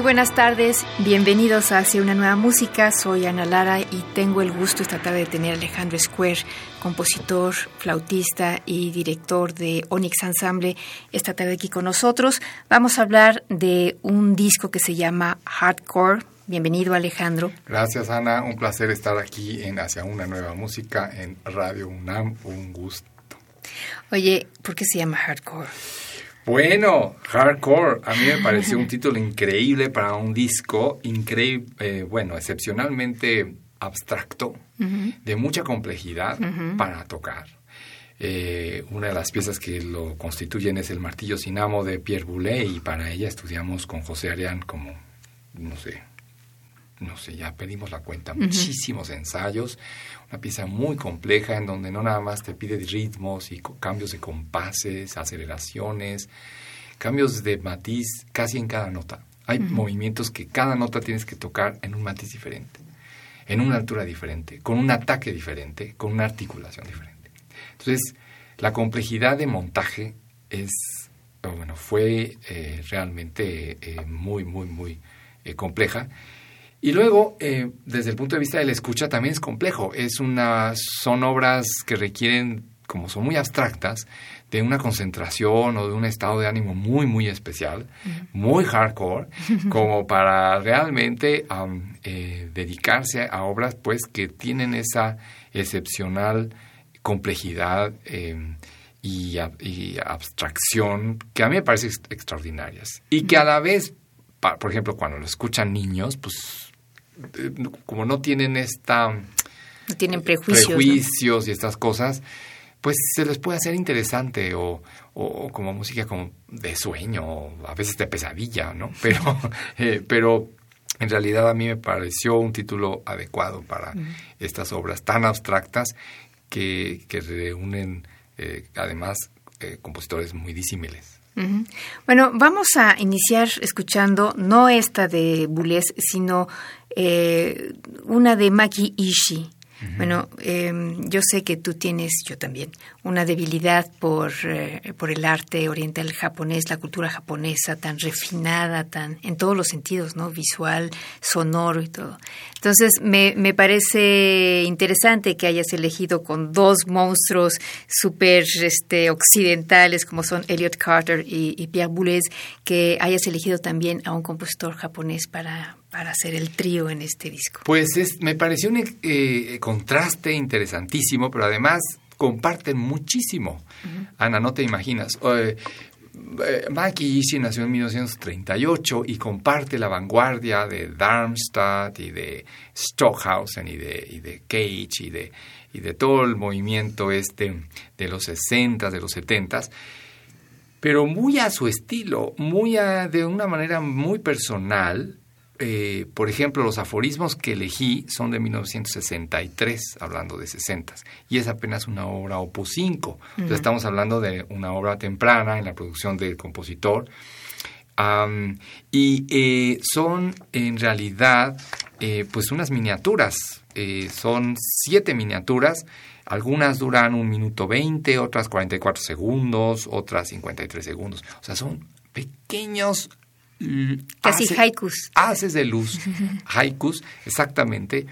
Muy buenas tardes, bienvenidos a Hacia una nueva música. Soy Ana Lara y tengo el gusto esta tarde de tener a Alejandro Square, compositor, flautista y director de Onyx Ensemble, esta tarde aquí con nosotros. Vamos a hablar de un disco que se llama Hardcore. Bienvenido Alejandro. Gracias Ana, un placer estar aquí en Hacia una nueva música en Radio UNAM, un gusto. Oye, ¿por qué se llama Hardcore? Bueno, Hardcore, a mí me pareció un título increíble para un disco, increíble, eh, bueno, excepcionalmente abstracto, de mucha complejidad para tocar. Eh, una de las piezas que lo constituyen es el martillo sin amo de Pierre Boulez y para ella estudiamos con José Arián como, no sé, no sé, ya pedimos la cuenta, muchísimos ensayos, una pieza muy compleja en donde no nada más te pide ritmos y cambios de compases, aceleraciones, cambios de matiz casi en cada nota. Hay movimientos que cada nota tienes que tocar en un matiz diferente, en una altura diferente, con un ataque diferente, con una articulación diferente. Entonces, la complejidad de montaje es, bueno, fue eh, realmente eh, muy, muy, muy eh, compleja y luego, eh, desde el punto de vista de la escucha, también es complejo. Es una, son obras que requieren, como son muy abstractas, de una concentración o de un estado de ánimo muy, muy especial, muy hardcore, como para realmente eh, dedicarse a obras pues que tienen esa excepcional complejidad eh, y, abstracción que a mí me parece extraordinarias. Y que a la vez, por ejemplo, cuando lo escuchan niños, pues como no tienen esta... No tienen prejuicios. Prejuicios y estas cosas, pues se les puede hacer interesante o, o, como música como de sueño, o a veces de pesadilla, ¿no? Pero, eh, pero en realidad a mí me pareció un título adecuado para estas obras tan abstractas que, que reúnen eh, además compositores muy disímiles. Bueno, vamos a iniciar escuchando no esta de Boulez, sino eh, una de Maki Ishii. Bueno, em, yo sé que tú tienes, yo también, una debilidad por, eh, por el arte oriental japonés, la cultura japonesa tan refinada, tan en todos los sentidos, ¿no? Visual, sonoro y todo. Entonces, me, me parece interesante que hayas elegido con dos monstruos súper este, occidentales como son Elliot Carter y, Pierre Boulez, que hayas elegido también a un compositor japonés para, para hacer el trío en este disco? Pues es, me pareció un eh, contraste interesantísimo, pero además comparten muchísimo. Ana, no te imaginas. Eh, eh, Maki Ishii nació en 1938 y comparte la vanguardia de Darmstadt y de Stockhausen y de, y de Cage y de, y de todo el movimiento este de los 60, de los 70 pero muy a su estilo, muy de una manera muy personal, eh, por ejemplo, los aforismos que elegí son de 1963, hablando de 60, y es apenas una obra opus 5. estamos hablando de una obra temprana en la producción del compositor. y eh, son en realidad eh, pues unas miniaturas, son siete miniaturas, algunas duran un minuto 20, otras 44 segundos, otras 53 segundos. O sea, son pequeños Casi haikus. Haces de luz, haikus, exactamente,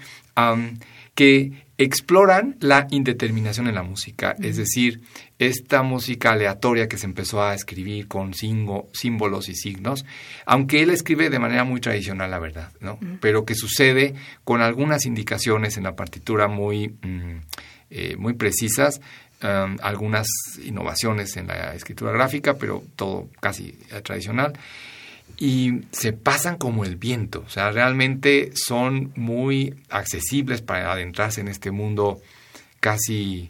que exploran la indeterminación en la música, es decir, esta música aleatoria que se empezó a escribir con símbolos y signos, aunque él escribe de manera muy tradicional, la verdad, ¿no? Pero que sucede con algunas indicaciones en la partitura muy, mm, eh, muy precisas, algunas innovaciones en la escritura gráfica, pero todo casi tradicional y se pasan como el viento, o sea, realmente son muy accesibles para adentrarse en este mundo casi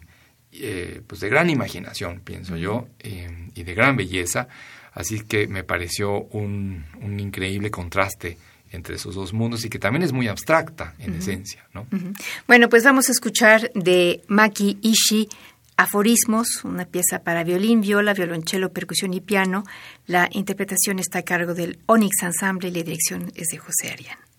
eh, pues de gran imaginación, pienso yo, eh, y de gran belleza, Así que me pareció un, un increíble contraste entre esos dos mundos y que también es muy abstracta en esencia. ¿no? Bueno, pues vamos a escuchar de Maki Ishii Aforismos, una pieza para violín, viola, violonchelo, percusión y piano. La interpretación está a cargo del Onyx Ensemble y la dirección es de José Arián.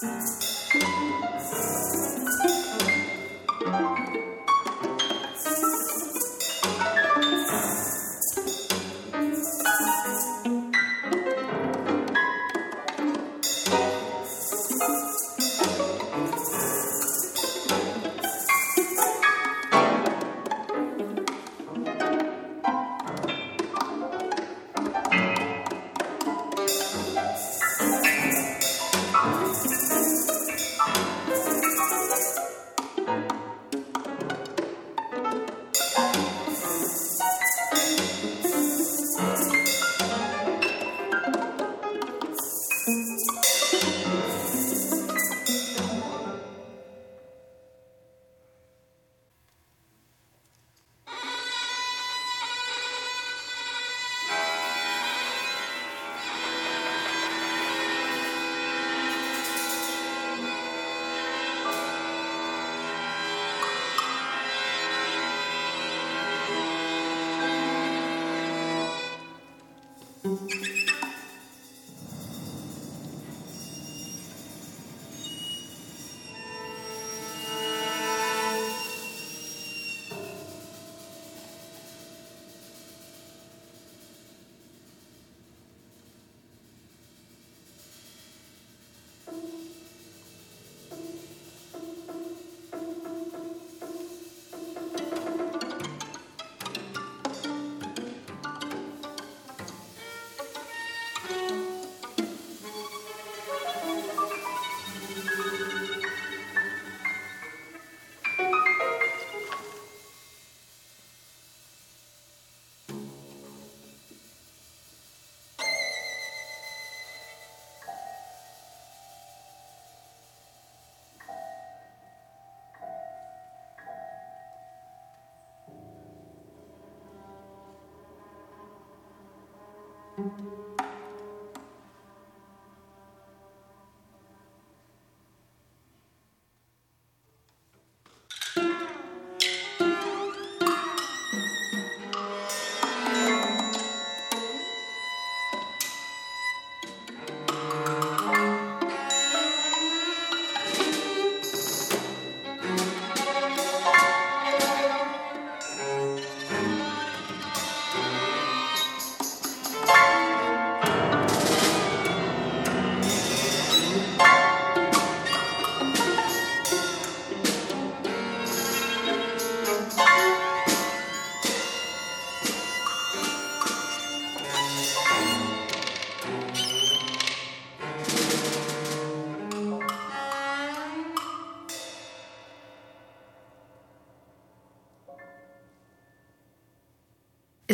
Thanks. Música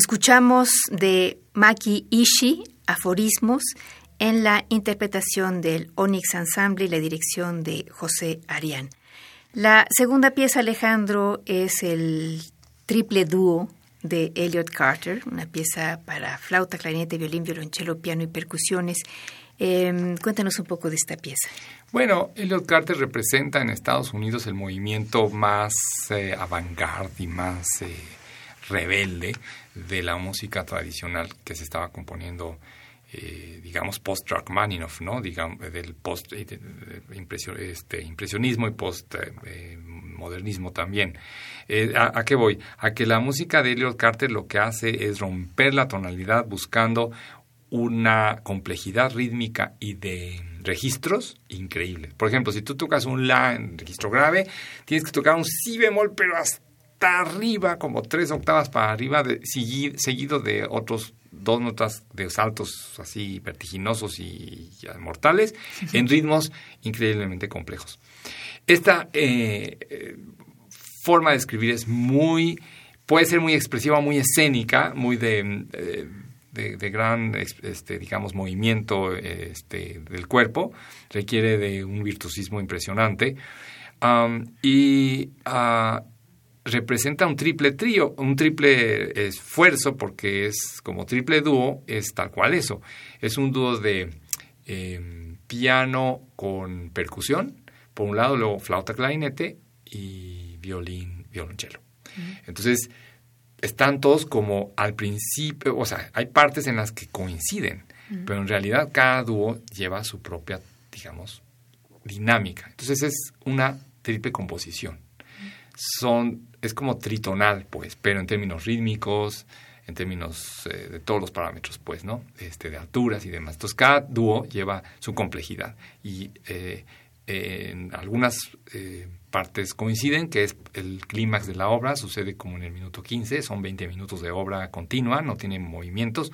Escuchamos de Maki Ishii aforismos en la interpretación del Onyx Ensemble y la dirección de José Arián. La segunda pieza, Alejandro, es el triple dúo de Elliot Carter, una pieza para flauta, clarinete, violín, violonchelo, piano y percusiones. Em, cuéntanos un poco de esta pieza. Bueno, Elliot Carter representa en Estados Unidos el movimiento más eh, avant-garde y más eh, rebelde de la música tradicional que se estaba componiendo, eh, digamos, post-Rachmaninoff, ¿no? Digamos, del post eh, este, impresionismo y post-modernismo también. Eh, ¿a, qué voy? A que la música de Elliot Carter lo que hace es romper la tonalidad buscando una complejidad rítmica y de registros increíbles. Por ejemplo, si tú tocas un La en registro grave, tienes que tocar un Si bemol, pero hasta arriba, como tres octavas para arriba, de, seguido de otros dos notas de saltos así vertiginosos y, mortales, en ritmos increíblemente complejos. Esta eh, forma de escribir es muy, puede ser muy expresiva, muy escénica, muy de, eh, de, gran, este, digamos, movimiento este, del cuerpo, requiere de un virtuosismo impresionante. y uh, representa un triple trío, un triple esfuerzo, porque es como triple dúo, es tal cual eso. Es un dúo de em, piano con percusión, por un lado, luego flauta, clarinete y violín, violonchelo. Entonces, están todos como al principio, o sea, hay partes en las que coinciden, pero en realidad cada dúo lleva su propia, digamos, dinámica. Entonces es una triple composición. Son, es como tritonal, pues, pero en términos rítmicos, en términos eh, de todos los parámetros, pues, ¿no? Este, de alturas y demás. Entonces, cada dúo lleva su complejidad y eh, en algunas eh, partes coinciden, que es el clímax de la obra, sucede como en el minuto 15, son 20 minutos de obra continua, no tienen movimientos.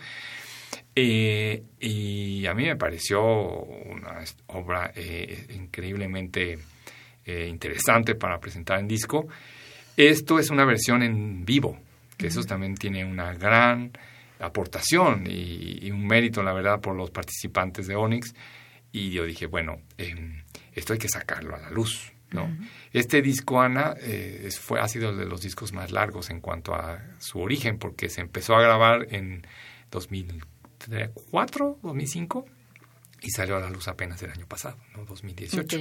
y a mí me pareció una obra increíblemente interesante para presentar en disco. Esto es una versión en vivo, que eso también tiene una gran aportación y, un mérito, la verdad, por los participantes de Onyx. Y yo dije, bueno, em, esto hay que sacarlo a la luz. ¿no? Este disco, Ana, eh, fue, ha sido de los discos más largos en cuanto a su origen, porque se empezó a grabar en 2004, 2005 y salió a la luz apenas el año pasado, ¿no? 2018.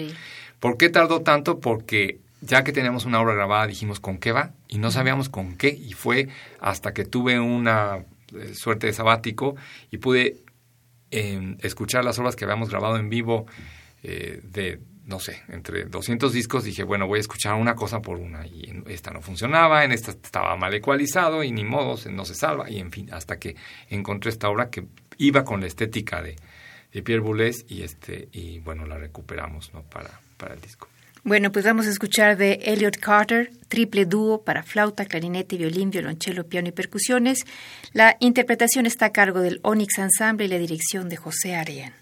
¿Por qué tardó tanto? Porque ya que teníamos una obra grabada, dijimos con qué va y no sabíamos con qué. Y fue hasta que tuve una eh, suerte de sabático y pude em, escuchar las obras que habíamos grabado en vivo eh, de, no sé, entre 200 discos. Dije, bueno, voy a escuchar una cosa por una. Y en esta no funcionaba, en esta estaba mal ecualizado y ni modo, no se salva. Y en fin, hasta que encontré esta obra que iba con la estética de, de Pierre Boulez y, este, y bueno, la recuperamos ¿no? para, para el disco. Bueno, pues vamos a escuchar de Elliot Carter, triple dúo para flauta, clarinete, violín, violonchelo, piano y percusiones. La interpretación está a cargo del Onyx Ensemble y la dirección de José Arián.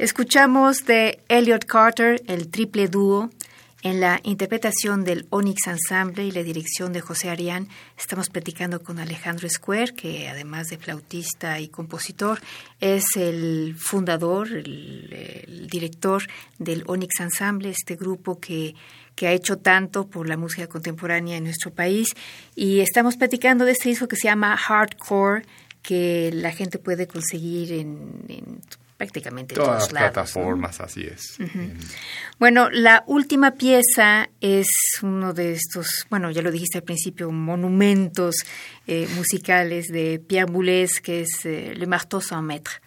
Escuchamos de Elliot Carter el triple dúo en la interpretación del Onyx Ensemble y la dirección de José Arián. Estamos platicando con Alejandro Square, que además de flautista y compositor, es el fundador, el, director del Onyx Ensemble, este grupo que que ha hecho tanto por la música contemporánea en nuestro país. Y estamos platicando de este disco que se llama Hardcore, que la gente puede conseguir en prácticamente todas las plataformas, así es. Bueno, la última pieza es uno de estos, bueno, ya lo dijiste al principio, monumentos eh, musicales de Pierre Boulez, que es eh, Le Marteau sans Maître.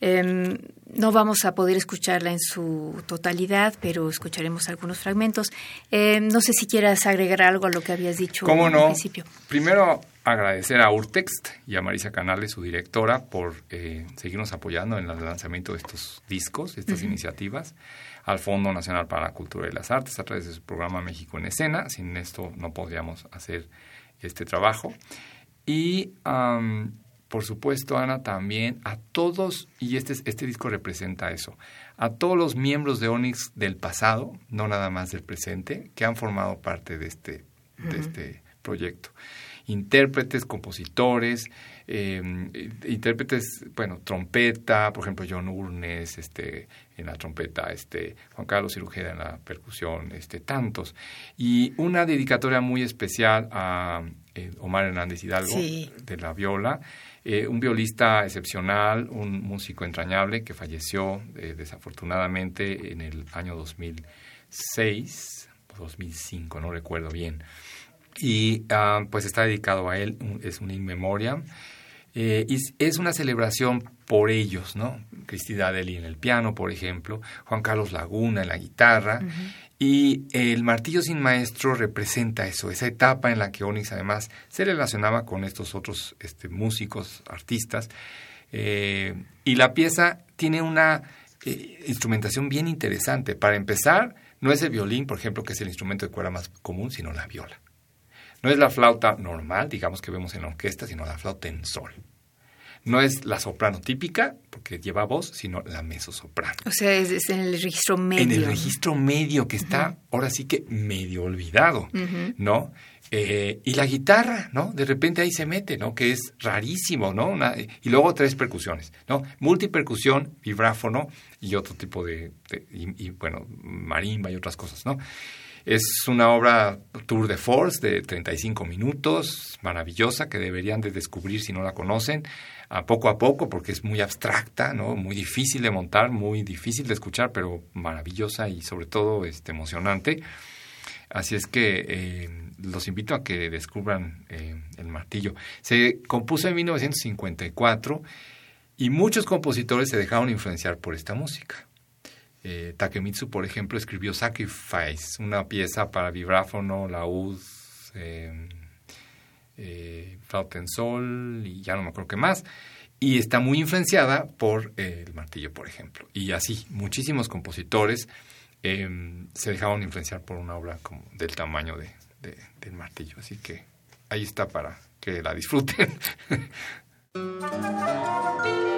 Em, no vamos a poder escucharla en su totalidad, pero escucharemos algunos fragmentos. Em, no sé si quieras agregar algo a lo que habías dicho ¿Cómo al no? principio. Primero, agradecer a Urtext y a Marisa Canales, su directora, por eh, seguirnos apoyando en el lanzamiento de estos discos, estas iniciativas, al Fondo Nacional para la Cultura y las Artes a través de su programa México en Escena. Sin esto no podríamos hacer este trabajo. Y por supuesto, Ana, también a todos, y este, este disco representa eso, a todos los miembros de Onyx del pasado, no nada más del presente, que han formado parte de este, de este proyecto. Intérpretes, compositores, eh, intérpretes, bueno, trompeta, por ejemplo, John Urnes, este, en la trompeta, este, Juan Carlos Cirujera en la percusión, este, tantos. Y una dedicatoria muy especial a eh, Omar Hernández Hidalgo, de la viola, eh, un violista excepcional, un músico entrañable que falleció eh, desafortunadamente en el año 2006 o 2005, no recuerdo bien. Y ah, pues está dedicado a él, es un in memoriam. Eh, y es una celebración por ellos, ¿no? Cristina Deli en el piano, por ejemplo, Juan Carlos Laguna en la guitarra, y el martillo sin maestro representa eso, esa etapa en la que Onyx además se relacionaba con estos otros este, músicos, artistas. Eh, y la pieza tiene una eh, instrumentación bien interesante. Para empezar, no es el violín, por ejemplo, que es el instrumento de cuerda más común, sino la viola. No es la flauta normal, digamos que vemos en la orquesta, sino la flauta en sol no es la soprano típica, porque lleva voz, sino la mezzosoprano. O sea, es, en el registro medio. En el registro medio, que está ahora sí que medio olvidado, ¿no? Eh, y la guitarra, ¿no? De repente ahí se mete, ¿no? Que es rarísimo, ¿no? y luego tres percusiones, ¿no? Multipercusión, vibráfono y otro tipo de, y, bueno, marimba y otras cosas, ¿no? Es una obra tour de force de 35 minutos, maravillosa, que deberían de descubrir si no la conocen a poco a poco porque es muy abstracta, ¿no? Muy difícil de montar, muy difícil de escuchar, pero maravillosa y sobre todo este, emocionante. Así es que eh, los invito a que descubran eh, el martillo. Se compuso en 1954 y muchos compositores se dejaron influenciar por esta música. Eh, Takemitsu, por ejemplo, escribió Sacrifice, una pieza para vibráfono, laúd, eh, eh, Sol y ya no me acuerdo qué más. Y está muy influenciada por el martillo, por ejemplo. Y así, muchísimos compositores em, se dejaron influenciar por una obra como del tamaño de, del martillo. Así que ahí está para que la disfruten.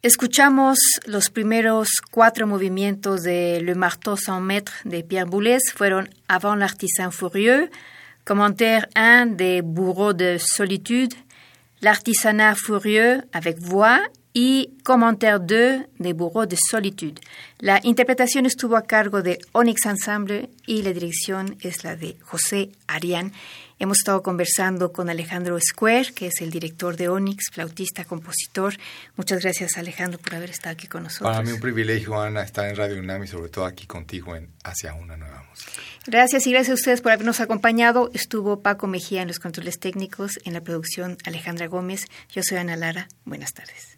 Escuchamos los primeros cuatro movimientos de Le Marteau sans maître de Pierre Boulez, fueron Avant l'artisan furieux, Commentaire 1 de Bourreau de solitude, L'artisanat furieux avec voix y Commentaire 2 de Bourreau de solitude. La interpretación estuvo a cargo de Onyx Ensemble y la dirección es la de José Arián. Hemos estado conversando con Alejandro Square, que es el director de Onyx, flautista, compositor. Muchas gracias, Alejandro, por haber estado aquí con nosotros. Para mí un privilegio, Ana, estar en Radio UNAM y sobre todo aquí contigo en Hacia una nueva música. Gracias y gracias a ustedes por habernos acompañado. Estuvo Paco Mejía en los controles técnicos, en la producción Alejandra Gómez. Yo soy Ana Lara. Buenas tardes.